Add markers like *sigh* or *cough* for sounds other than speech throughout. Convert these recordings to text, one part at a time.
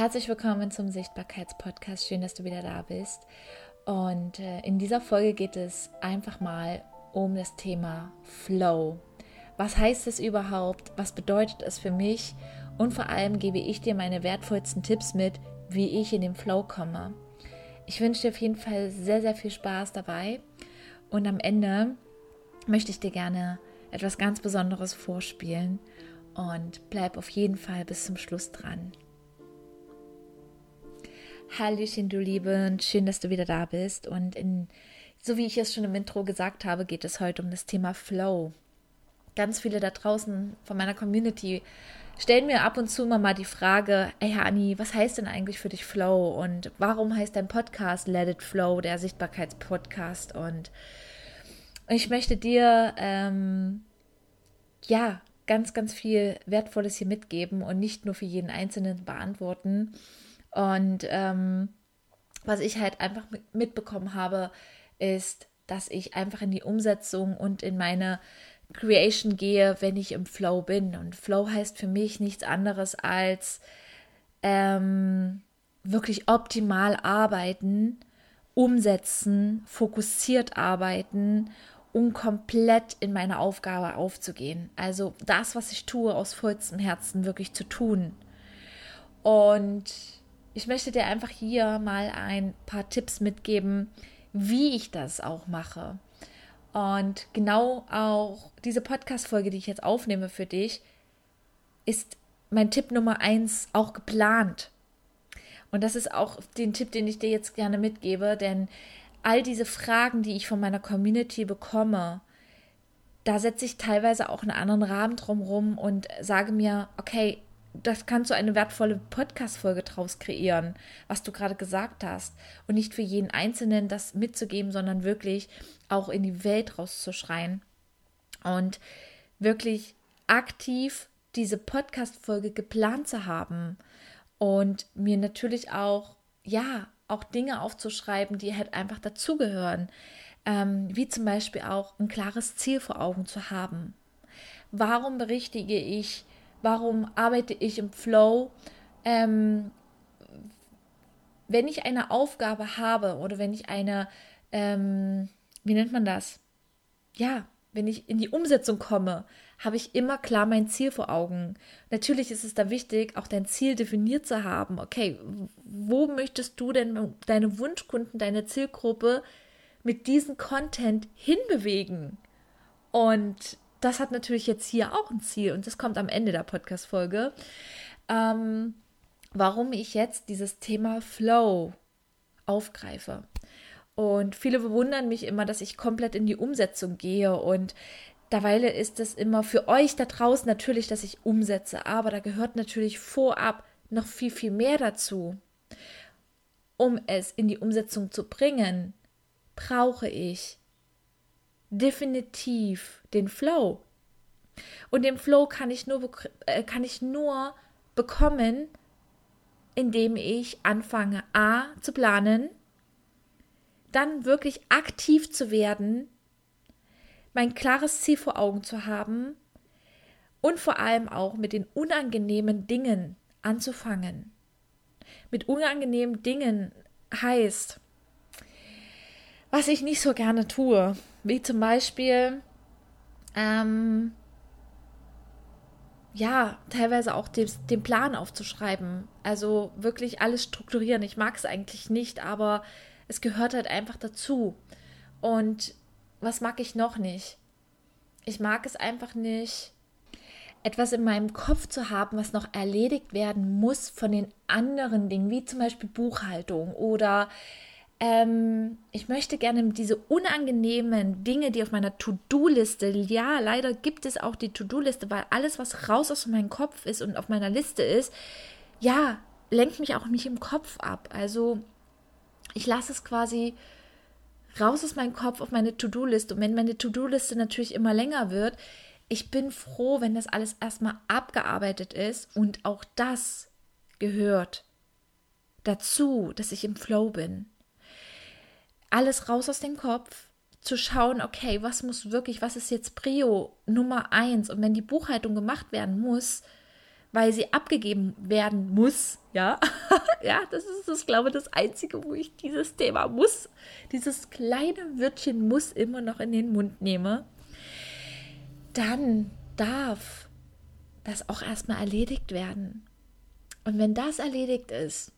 Herzlich willkommen zum Sichtbarkeitspodcast. Schön, dass du wieder da bist. Und äh, in dieser Folge geht es einfach mal um das Thema Flow. Was heißt es überhaupt? Was bedeutet es für mich? Und vor allem gebe ich dir meine wertvollsten Tipps mit, wie ich in den Flow komme. Ich wünsche dir auf jeden Fall sehr, sehr viel Spaß dabei. Und am Ende möchte ich dir gerne etwas ganz Besonderes vorspielen. Und bleib auf jeden Fall bis zum Schluss dran. Hallöchen, du Liebe, und schön, dass du wieder da bist. Und in, so wie ich es schon im Intro gesagt habe, geht es heute um das Thema Flow. Ganz viele da draußen von meiner Community stellen mir ab und zu immer mal die Frage, ey Anni, was heißt denn eigentlich für dich Flow? Und warum heißt dein Podcast Let It Flow, der Sichtbarkeitspodcast? Und ich möchte dir, ähm, ja, ganz, ganz viel Wertvolles hier mitgeben und nicht nur für jeden Einzelnen beantworten. Und ähm, was ich halt einfach mitbekommen habe, ist, dass ich einfach in die Umsetzung und in meine Creation gehe, wenn ich im Flow bin. Und Flow heißt für mich nichts anderes als ähm, wirklich optimal arbeiten, umsetzen, fokussiert arbeiten um komplett in meine Aufgabe aufzugehen. Also das, was ich tue, aus vollstem Herzen wirklich zu tun. Und ich möchte dir einfach hier mal ein paar Tipps mitgeben, wie ich das auch mache. Und genau auch diese Podcast-Folge, die ich jetzt aufnehme für dich, ist mein Tipp Nummer eins auch geplant. Und das ist auch den Tipp, den ich dir jetzt gerne mitgebe, denn all diese Fragen, die ich von meiner Community bekomme, da setze ich teilweise auch einen anderen Rahmen drumherum und sage mir, okay, das kannst du eine wertvolle Podcast-Folge draus kreieren, was du gerade gesagt hast. Und nicht für jeden Einzelnen das mitzugeben, sondern wirklich auch in die Welt rauszuschreien. Und wirklich aktiv diese Podcast-Folge geplant zu haben. Und mir natürlich auch, ja, auch Dinge aufzuschreiben, die halt einfach dazugehören. Ähm, wie zum Beispiel auch ein klares Ziel vor Augen zu haben. Warum berichtige ich Warum arbeite ich im Flow? Ähm, wenn ich eine Aufgabe habe oder wenn ich eine, ähm, wie nennt man das? Ja, wenn ich in die Umsetzung komme, habe ich immer klar mein Ziel vor Augen. Natürlich ist es da wichtig, auch dein Ziel definiert zu haben. Okay, wo möchtest du denn deine Wunschkunden, deine Zielgruppe mit diesem Content hinbewegen? Und das hat natürlich jetzt hier auch ein Ziel und das kommt am Ende der Podcast-Folge. Ähm, warum ich jetzt dieses Thema Flow aufgreife. Und viele bewundern mich immer, dass ich komplett in die Umsetzung gehe und derweil ist es immer für euch da draußen natürlich, dass ich umsetze, aber da gehört natürlich vorab noch viel, viel mehr dazu. Um es in die Umsetzung zu bringen, brauche ich definitiv den Flow. Und den Flow kann ich nur, äh, kann ich nur bekommen, indem ich anfange, A zu planen, dann wirklich aktiv zu werden, mein klares Ziel vor Augen zu haben und vor allem auch mit den unangenehmen Dingen anzufangen. Mit unangenehmen Dingen heißt, was ich nicht so gerne tue, wie zum Beispiel, ähm, ja, teilweise auch den, den Plan aufzuschreiben. Also wirklich alles strukturieren. Ich mag es eigentlich nicht, aber es gehört halt einfach dazu. Und was mag ich noch nicht? Ich mag es einfach nicht, etwas in meinem Kopf zu haben, was noch erledigt werden muss von den anderen Dingen, wie zum Beispiel Buchhaltung oder ähm, ich möchte gerne diese unangenehmen Dinge, die auf meiner To-Do-Liste, ja, leider gibt es auch die To-Do-Liste, weil alles, was raus aus meinem Kopf ist und auf meiner Liste ist, ja, lenkt mich auch nicht im Kopf ab. Also ich lasse es quasi raus aus meinem Kopf auf meine To-Do-Liste. Und wenn meine To-Do-Liste natürlich immer länger wird, ich bin froh, wenn das alles erstmal abgearbeitet ist und auch das gehört dazu, dass ich im Flow bin alles raus aus dem Kopf, zu schauen, okay, was muss wirklich, was ist jetzt Prio Nummer eins? Und wenn die Buchhaltung gemacht werden muss, weil sie abgegeben werden muss, ja, *laughs* ja, das ist das, glaube ich, das Einzige, wo ich dieses Thema muss, dieses kleine Wörtchen muss immer noch in den Mund nehme, dann darf das auch erstmal erledigt werden. Und wenn das erledigt ist,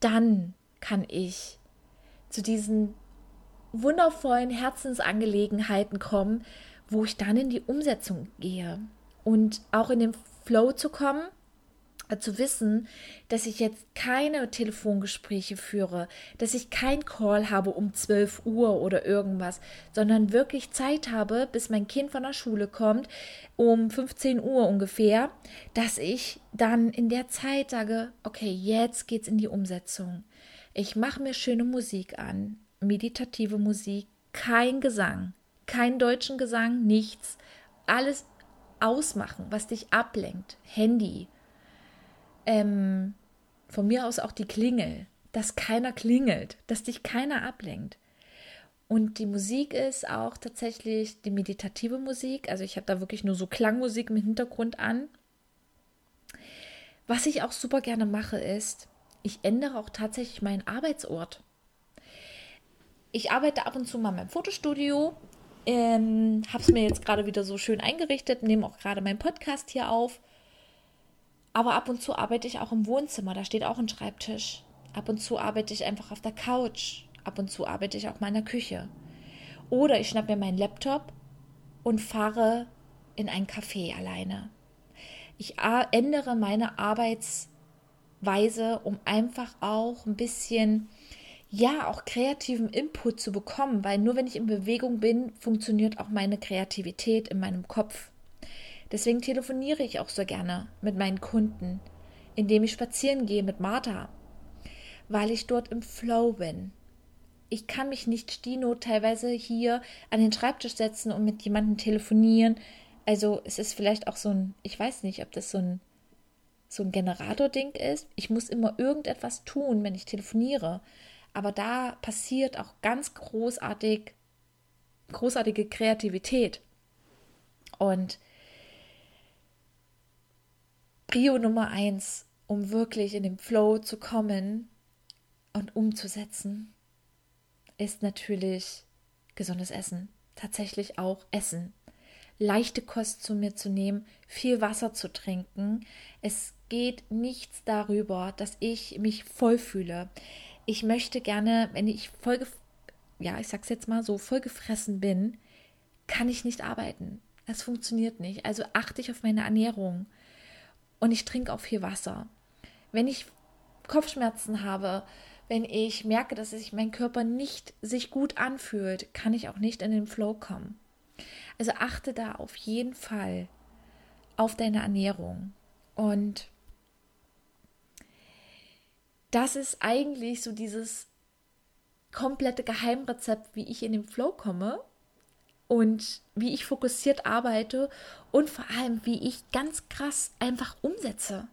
dann kann ich zu diesen wundervollen Herzensangelegenheiten kommen, wo ich dann in die Umsetzung gehe und auch in den Flow zu kommen, äh, zu wissen, dass ich jetzt keine Telefongespräche führe, dass ich kein Call habe um 12 Uhr oder irgendwas, sondern wirklich Zeit habe, bis mein Kind von der Schule kommt, um 15 Uhr ungefähr, dass ich dann in der Zeit sage, okay, jetzt geht's in die Umsetzung. Ich mache mir schöne Musik an, meditative Musik, kein Gesang, kein deutschen Gesang, nichts. Alles ausmachen, was dich ablenkt. Handy. Ähm, von mir aus auch die Klingel, dass keiner klingelt, dass dich keiner ablenkt. Und die Musik ist auch tatsächlich die meditative Musik. Also ich habe da wirklich nur so Klangmusik im Hintergrund an. Was ich auch super gerne mache, ist, ich ändere auch tatsächlich meinen Arbeitsort. Ich arbeite ab und zu mal in meinem Fotostudio ähm, habe es mir jetzt gerade wieder so schön eingerichtet, nehme auch gerade meinen Podcast hier auf. Aber ab und zu arbeite ich auch im Wohnzimmer, da steht auch ein Schreibtisch. Ab und zu arbeite ich einfach auf der Couch. Ab und zu arbeite ich auch mal in der Küche. Oder ich schnappe mir meinen Laptop und fahre in ein Café alleine. Ich ändere meine Arbeitsweise, um einfach auch ein bisschen ja, auch kreativen Input zu bekommen, weil nur wenn ich in Bewegung bin, funktioniert auch meine Kreativität in meinem Kopf. Deswegen telefoniere ich auch so gerne mit meinen Kunden, indem ich spazieren gehe mit Martha, weil ich dort im Flow bin. Ich kann mich nicht Stino teilweise hier an den Schreibtisch setzen und mit jemandem telefonieren. Also es ist vielleicht auch so ein, ich weiß nicht, ob das so ein so ein Generator-Ding ist. Ich muss immer irgendetwas tun, wenn ich telefoniere. Aber da passiert auch ganz großartig, großartige Kreativität. Und Prio Nummer eins, um wirklich in den Flow zu kommen und umzusetzen, ist natürlich gesundes Essen. Tatsächlich auch Essen. Leichte Kost zu mir zu nehmen, viel Wasser zu trinken. Es geht nichts darüber, dass ich mich voll fühle ich möchte gerne, wenn ich voll, ja, ich sag's jetzt mal so, vollgefressen bin, kann ich nicht arbeiten. Das funktioniert nicht. Also achte ich auf meine Ernährung. Und ich trinke auch viel Wasser. Wenn ich Kopfschmerzen habe, wenn ich merke, dass sich mein Körper nicht sich gut anfühlt, kann ich auch nicht in den Flow kommen. Also achte da auf jeden Fall auf deine Ernährung. Und das ist eigentlich so dieses komplette Geheimrezept, wie ich in den Flow komme und wie ich fokussiert arbeite und vor allem, wie ich ganz krass einfach umsetze.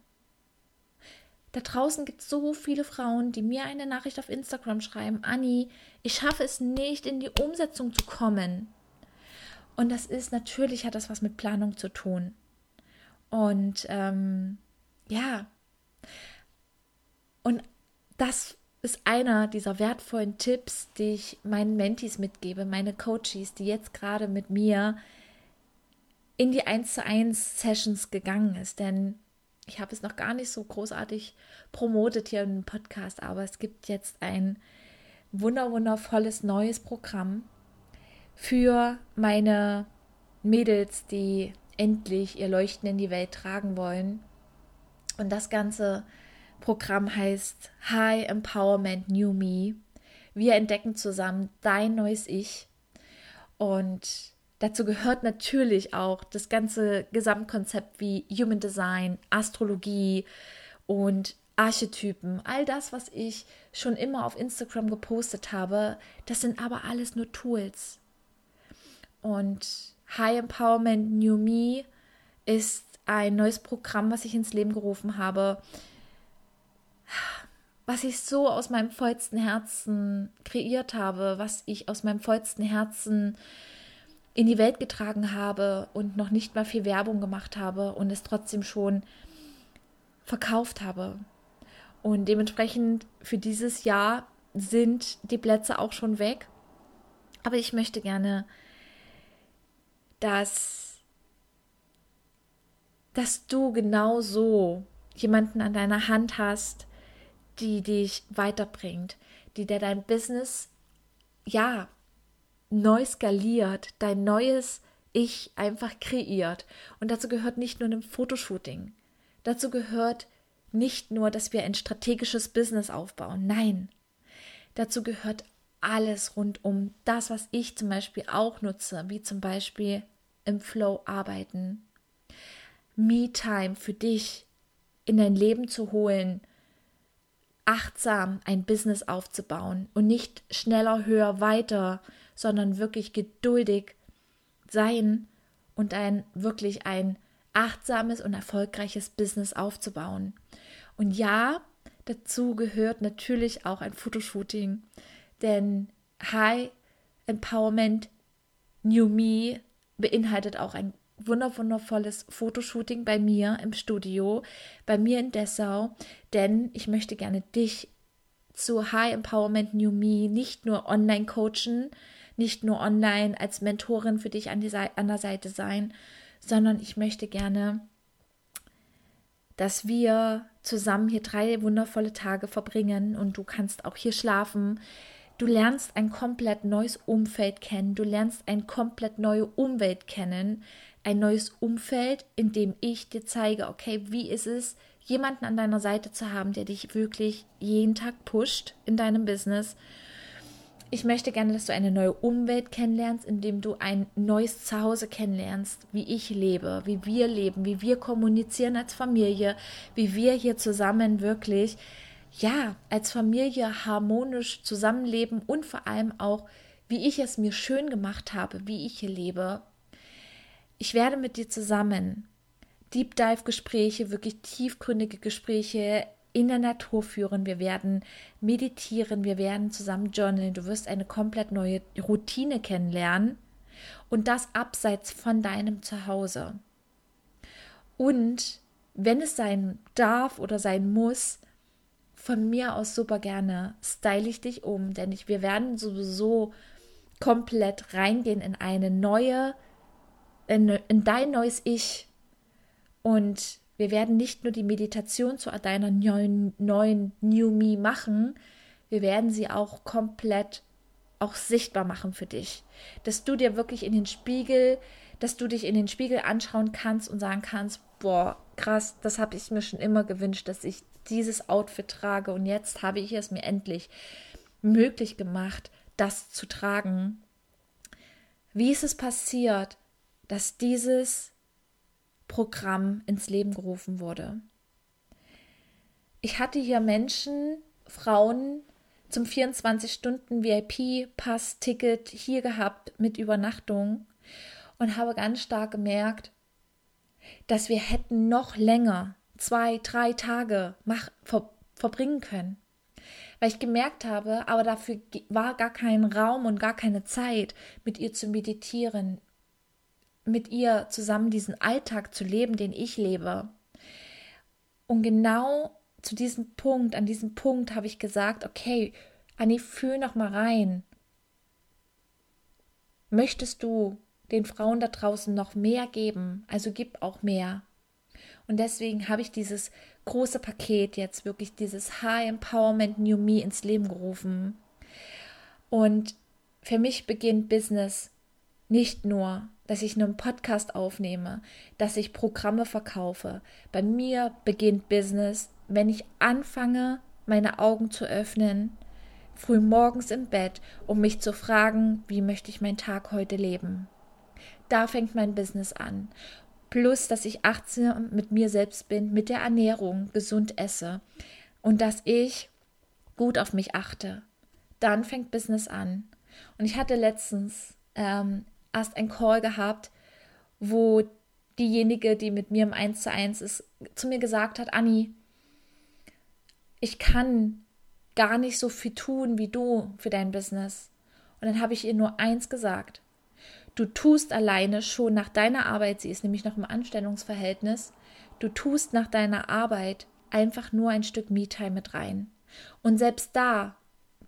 Da draußen gibt es so viele Frauen, die mir eine Nachricht auf Instagram schreiben, Anni, ich schaffe es nicht, in die Umsetzung zu kommen. Und das ist natürlich, hat das was mit Planung zu tun. Und ähm, ja, und das ist einer dieser wertvollen Tipps, die ich meinen Mentees mitgebe, meine Coaches, die jetzt gerade mit mir in die 1 zu 1 Sessions gegangen ist. Denn ich habe es noch gar nicht so großartig promotet hier im Podcast, aber es gibt jetzt ein wunder wundervolles neues Programm für meine Mädels, die endlich ihr Leuchten in die Welt tragen wollen. Und das Ganze Programm heißt High Empowerment New Me. Wir entdecken zusammen dein neues Ich. Und dazu gehört natürlich auch das ganze Gesamtkonzept wie Human Design, Astrologie und Archetypen, all das, was ich schon immer auf Instagram gepostet habe, das sind aber alles nur Tools. Und High Empowerment New Me ist ein neues Programm, was ich ins Leben gerufen habe, was ich so aus meinem vollsten Herzen kreiert habe, was ich aus meinem vollsten Herzen in die Welt getragen habe und noch nicht mal viel Werbung gemacht habe und es trotzdem schon verkauft habe. Und dementsprechend für dieses Jahr sind die Plätze auch schon weg. Aber ich möchte gerne, dass, dass du genau so jemanden an deiner Hand hast, die dich weiterbringt, die dir dein Business ja neu skaliert, dein neues Ich einfach kreiert. Und dazu gehört nicht nur ein Fotoshooting. Dazu gehört nicht nur, dass wir ein strategisches Business aufbauen. Nein. Dazu gehört alles rund um das, was ich zum Beispiel auch nutze, wie zum Beispiel im Flow arbeiten, Me-Time für dich in dein Leben zu holen, achtsam ein Business aufzubauen und nicht schneller, höher, weiter, sondern wirklich geduldig sein und ein wirklich ein achtsames und erfolgreiches Business aufzubauen. Und ja, dazu gehört natürlich auch ein Fotoshooting, denn High Empowerment New Me beinhaltet auch ein wunderwundervolles Fotoshooting bei mir im Studio, bei mir in Dessau, denn ich möchte gerne dich zu High Empowerment New Me nicht nur online coachen, nicht nur online als Mentorin für dich an, die an der Seite sein, sondern ich möchte gerne, dass wir zusammen hier drei wundervolle Tage verbringen und du kannst auch hier schlafen. Du lernst ein komplett neues Umfeld kennen, du lernst eine komplett neue Umwelt kennen, ein neues Umfeld, in dem ich dir zeige, okay, wie ist es, jemanden an deiner Seite zu haben, der dich wirklich jeden Tag pusht in deinem Business. Ich möchte gerne, dass du eine neue Umwelt kennenlernst, indem du ein neues Zuhause kennenlernst, wie ich lebe, wie wir leben, wie wir kommunizieren als Familie, wie wir hier zusammen wirklich, ja, als Familie harmonisch zusammenleben und vor allem auch, wie ich es mir schön gemacht habe, wie ich hier lebe, ich werde mit dir zusammen Deep Dive Gespräche, wirklich tiefgründige Gespräche in der Natur führen. Wir werden meditieren, wir werden zusammen journalen. Du wirst eine komplett neue Routine kennenlernen und das abseits von deinem Zuhause. Und wenn es sein darf oder sein muss, von mir aus super gerne style ich dich um, denn ich, wir werden sowieso komplett reingehen in eine neue in, in dein neues Ich. Und wir werden nicht nur die Meditation zu deiner neuen, neuen New Me machen, wir werden sie auch komplett auch sichtbar machen für dich. Dass du dir wirklich in den Spiegel, dass du dich in den Spiegel anschauen kannst und sagen kannst, boah, krass, das habe ich mir schon immer gewünscht, dass ich dieses Outfit trage und jetzt habe ich es mir endlich möglich gemacht, das zu tragen. Wie ist es passiert, dass dieses Programm ins Leben gerufen wurde. Ich hatte hier Menschen, Frauen zum 24-Stunden-VIP-Pass-Ticket hier gehabt mit Übernachtung und habe ganz stark gemerkt, dass wir hätten noch länger, zwei, drei Tage mach, ver, verbringen können. Weil ich gemerkt habe, aber dafür war gar kein Raum und gar keine Zeit, mit ihr zu meditieren, mit ihr zusammen diesen Alltag zu leben, den ich lebe. Und genau zu diesem Punkt, an diesem Punkt habe ich gesagt, okay, Anni, fühl noch mal rein. Möchtest du den Frauen da draußen noch mehr geben? Also gib auch mehr. Und deswegen habe ich dieses große Paket jetzt wirklich dieses High Empowerment New Me ins Leben gerufen. Und für mich beginnt Business nicht nur dass ich einen Podcast aufnehme, dass ich Programme verkaufe. Bei mir beginnt Business, wenn ich anfange, meine Augen zu öffnen, früh morgens im Bett, um mich zu fragen, wie möchte ich meinen Tag heute leben. Da fängt mein Business an. Plus, dass ich achtsam mit mir selbst bin, mit der Ernährung, gesund esse und dass ich gut auf mich achte. Dann fängt Business an. Und ich hatte letztens ähm, erst ein Call gehabt, wo diejenige, die mit mir im 1 zu 1 ist, zu mir gesagt hat, Anni, ich kann gar nicht so viel tun wie du für dein Business. Und dann habe ich ihr nur eins gesagt. Du tust alleine schon nach deiner Arbeit, sie ist nämlich noch im Anstellungsverhältnis, du tust nach deiner Arbeit einfach nur ein Stück Me-Time mit rein. Und selbst da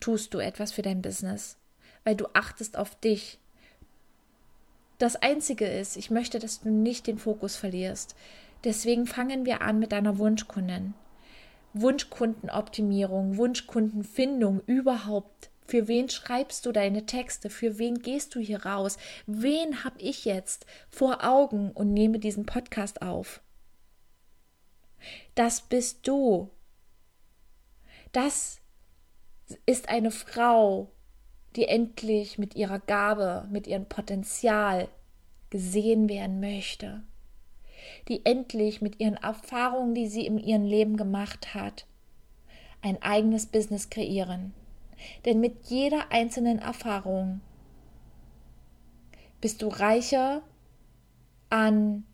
tust du etwas für dein Business, weil du achtest auf dich. Das Einzige ist, ich möchte, dass du nicht den Fokus verlierst. Deswegen fangen wir an mit deiner Wunschkundin. Wunschkundenoptimierung, Wunschkundenfindung überhaupt. Für wen schreibst du deine Texte? Für wen gehst du hier raus? Wen habe ich jetzt vor Augen und nehme diesen Podcast auf? Das bist du. Das ist eine Frau, die endlich mit ihrer Gabe, mit ihrem Potenzial gesehen werden möchte, die endlich mit ihren Erfahrungen, die sie in ihrem Leben gemacht hat, ein eigenes Business kreieren. Denn mit jeder einzelnen Erfahrung bist du reicher an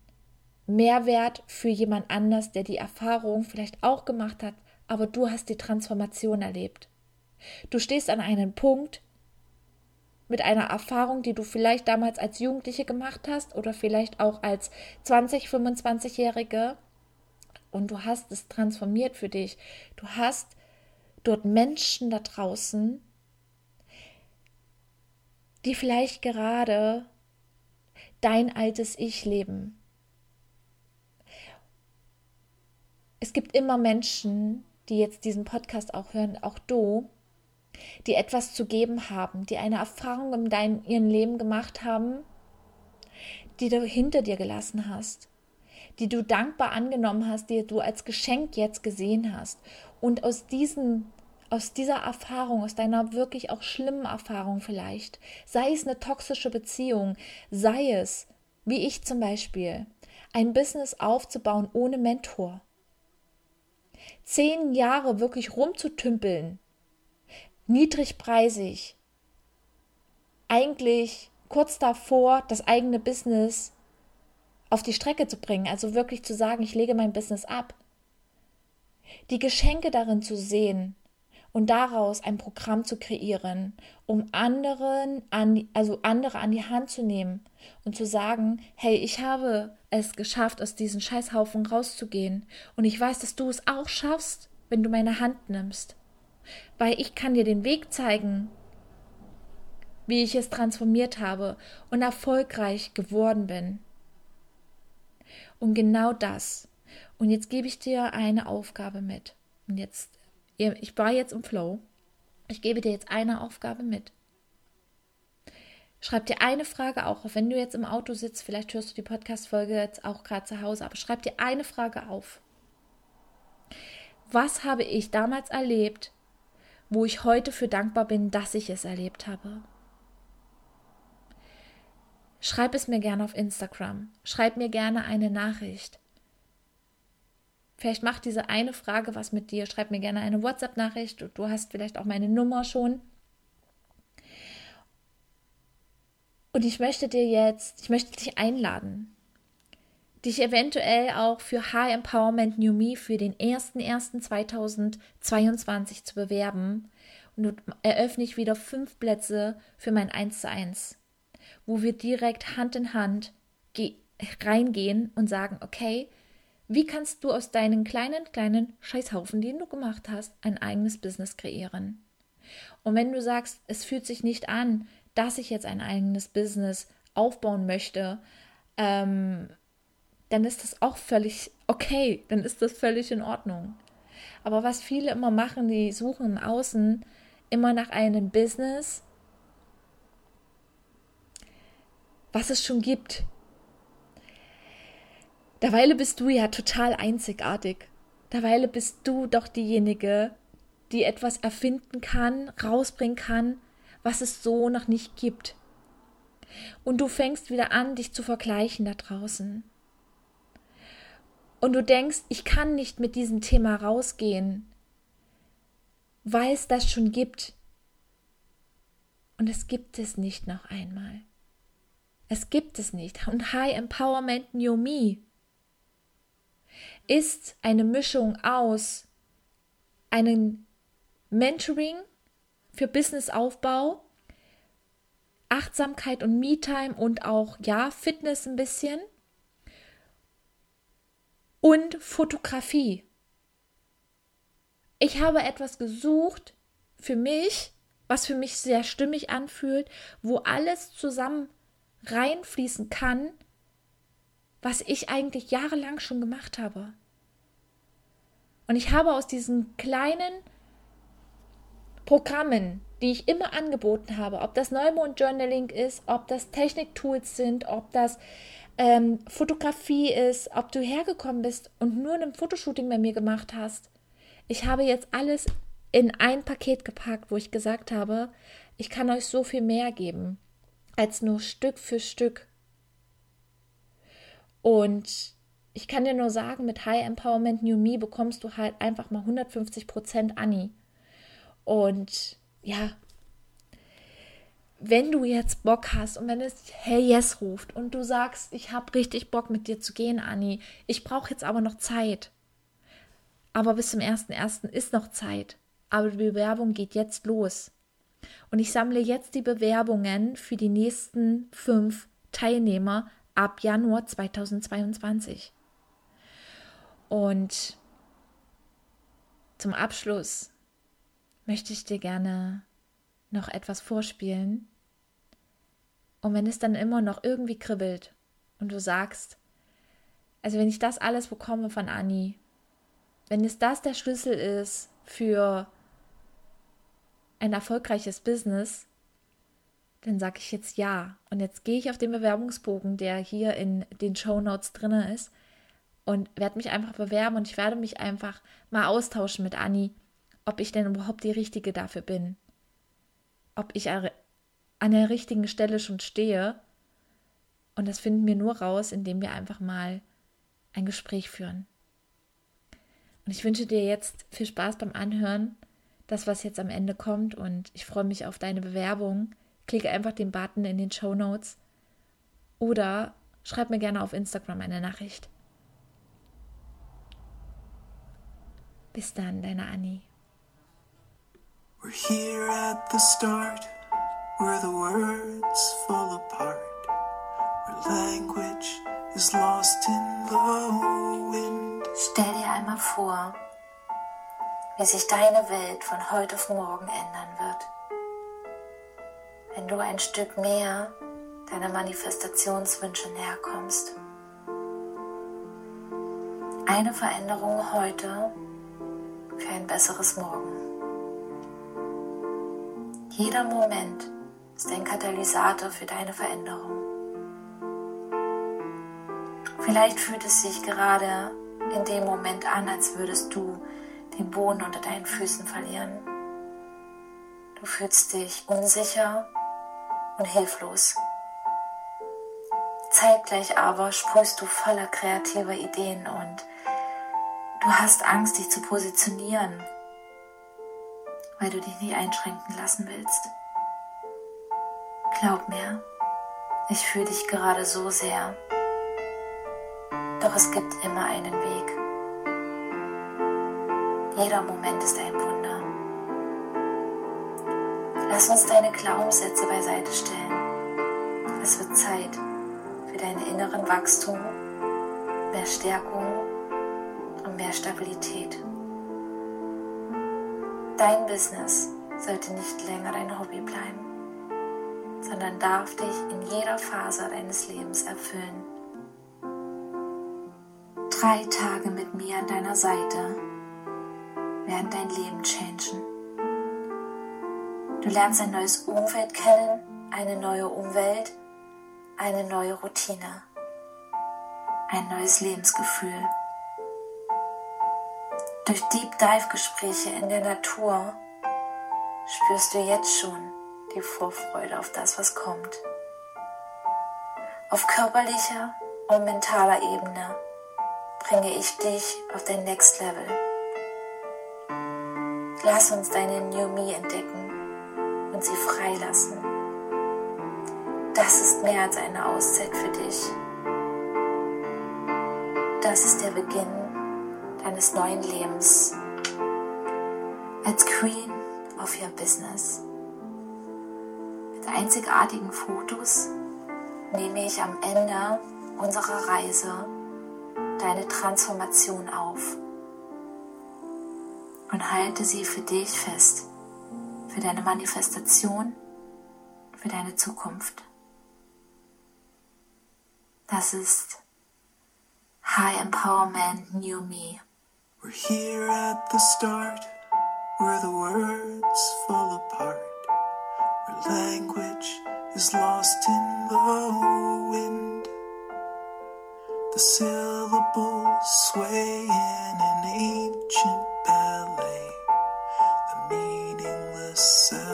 Mehrwert für jemand anders, der die Erfahrung vielleicht auch gemacht hat, aber du hast die Transformation erlebt. Du stehst an einem Punkt mit einer Erfahrung, die du vielleicht damals als Jugendliche gemacht hast oder vielleicht auch als 20, 25-Jährige und du hast es transformiert für dich. Du hast dort Menschen da draußen, die vielleicht gerade dein altes Ich leben. Es gibt immer Menschen, die jetzt diesen Podcast auch hören, auch du, die etwas zu geben haben, die eine Erfahrung in dein, ihrem Leben gemacht haben, die du hinter dir gelassen hast, die du dankbar angenommen hast, die du als Geschenk jetzt gesehen hast. Und aus diesen aus dieser Erfahrung, aus deiner wirklich auch schlimmen Erfahrung vielleicht, sei es eine toxische Beziehung, sei es, wie ich zum Beispiel, ein Business aufzubauen ohne Mentor. Zehn Jahre wirklich rumzutümpeln, niedrigpreisig, eigentlich kurz davor, das eigene Business auf die Strecke zu bringen, also wirklich zu sagen, ich lege mein Business ab. Die Geschenke darin zu sehen und daraus ein Programm zu kreieren, um anderen an, also andere an die Hand zu nehmen und zu sagen, hey, ich habe es geschafft, aus diesem Scheißhaufen rauszugehen. Und ich weiß, dass du es auch schaffst, wenn du meine Hand nimmst weil ich kann dir den Weg zeigen, wie ich es transformiert habe und erfolgreich geworden bin. Und genau das. Und jetzt gebe ich dir eine Aufgabe mit. Und jetzt, ich war jetzt im Flow. Ich gebe dir jetzt eine Aufgabe mit. Schreib dir eine Frage auch auf, wenn du jetzt im Auto sitzt, vielleicht hörst du die Podcast-Folge jetzt auch gerade zu Hause, aber schreib dir eine Frage auf. Was habe ich damals erlebt, wo ich heute für dankbar bin, dass ich es erlebt habe. Schreib es mir gerne auf Instagram. Schreib mir gerne eine Nachricht. Vielleicht macht diese eine Frage was mit dir. Schreib mir gerne eine WhatsApp-Nachricht. Du hast vielleicht auch meine Nummer schon. Und ich möchte dir jetzt, ich möchte dich einladen, dich eventuell auch für High Empowerment New Me für den 01.01.2022 zu bewerben. Und eröffne ich wieder fünf Plätze für mein 1 zu 1, wo wir direkt Hand in Hand reingehen und sagen, okay, wie kannst du aus deinen kleinen, kleinen Scheißhaufen, den du gemacht hast, ein eigenes Business kreieren? Und wenn du sagst, es fühlt sich nicht an, dass ich jetzt ein eigenes Business aufbauen möchte, ähm, dann ist das auch völlig okay, dann ist das völlig in Ordnung. Aber was viele immer machen, die suchen im Außen immer nach einem Business, was es schon gibt. Derweile bist du ja total einzigartig. Derweile bist du doch diejenige, die etwas erfinden kann, rausbringen kann, was es so noch nicht gibt. Und du fängst wieder an, dich zu vergleichen da draußen und du denkst, ich kann nicht mit diesem Thema rausgehen, weil es das schon gibt. Und es gibt es nicht noch einmal. Es gibt es nicht. Und High Empowerment New Me ist eine Mischung aus einem Mentoring für Businessaufbau, Achtsamkeit und Me-Time und auch, ja, Fitness ein bisschen – und Fotografie. Ich habe etwas gesucht für mich, was für mich sehr stimmig anfühlt, wo alles zusammen reinfließen kann, was ich eigentlich jahrelang schon gemacht habe. Und ich habe aus diesen kleinen Programmen, die ich immer angeboten habe, ob das Neumond Journaling ist, ob das Techniktools sind, ob das ähm, Fotografie ist, ob du hergekommen bist und nur ein Fotoshooting bei mir gemacht hast. Ich habe jetzt alles in ein Paket gepackt, wo ich gesagt habe, ich kann euch so viel mehr geben als nur Stück für Stück. Und ich kann dir nur sagen, mit High Empowerment New Me bekommst du halt einfach mal 150 Prozent Anni. Und ja, wenn du jetzt Bock hast und wenn es Hey Yes ruft und du sagst, ich habe richtig Bock mit dir zu gehen, Anni, ich brauche jetzt aber noch Zeit. Aber bis zum 1.1. ist noch Zeit. Aber die Bewerbung geht jetzt los. Und ich sammle jetzt die Bewerbungen für die nächsten fünf Teilnehmer ab Januar 2022. Und zum Abschluss möchte ich dir gerne noch etwas vorspielen. Und wenn es dann immer noch irgendwie kribbelt und du sagst, also wenn ich das alles bekomme von Anni, wenn es das der Schlüssel ist für ein erfolgreiches Business, dann sage ich jetzt ja. Und jetzt gehe ich auf den Bewerbungsbogen, der hier in den Show Notes drin ist, und werde mich einfach bewerben und ich werde mich einfach mal austauschen mit Anni, ob ich denn überhaupt die Richtige dafür bin. Ob ich an der richtigen Stelle schon stehe. Und das finden wir nur raus, indem wir einfach mal ein Gespräch führen. Und ich wünsche dir jetzt viel Spaß beim Anhören, das, was jetzt am Ende kommt. Und ich freue mich auf deine Bewerbung. Klicke einfach den Button in den Show Notes oder schreib mir gerne auf Instagram eine Nachricht. Bis dann, deine Annie. We're here at the start, where the words fall apart, where language is lost in the wind. Stell dir einmal vor, wie sich deine Welt von heute auf morgen ändern wird. Wenn du ein Stück mehr deiner Manifestationswünsche näher kommst. Eine Veränderung heute für ein besseres Morgen. Jeder Moment ist ein Katalysator für deine Veränderung. Vielleicht fühlt es sich gerade in dem Moment an, als würdest du den Boden unter deinen Füßen verlieren. Du fühlst dich unsicher und hilflos. Zeitgleich aber sprühst du voller kreativer Ideen und Du hast Angst, dich zu positionieren, weil du dich nie einschränken lassen willst. Glaub mir, ich fühle dich gerade so sehr. Doch es gibt immer einen Weg. Jeder Moment ist ein Wunder. Lass uns deine Glaubenssätze beiseite stellen. Es wird Zeit für deinen inneren Wachstum, mehr Stärkung und mehr Stabilität. Dein Business sollte nicht länger dein Hobby bleiben, sondern darf dich in jeder Phase deines Lebens erfüllen. Drei Tage mit mir an deiner Seite werden dein Leben changen. Du lernst ein neues Umfeld kennen, eine neue Umwelt, eine neue Routine, ein neues Lebensgefühl. Durch Deep Dive Gespräche in der Natur spürst du jetzt schon die Vorfreude auf das, was kommt. Auf körperlicher und mentaler Ebene bringe ich dich auf dein Next Level. Lass uns deine New Me entdecken und sie freilassen. Das ist mehr als eine Auszeit für dich. Das ist der Beginn deines neuen Lebens als Queen of Your Business. Einzigartigen Fotos nehme ich am Ende unserer Reise deine Transformation auf. und halte sie für dich fest, für deine Manifestation, für deine Zukunft. Das ist High Empowerment New Me. We're here at the start, where the words fall apart, language is lost in the wind. The syllables sway in an ancient ballet, the meaningless sound.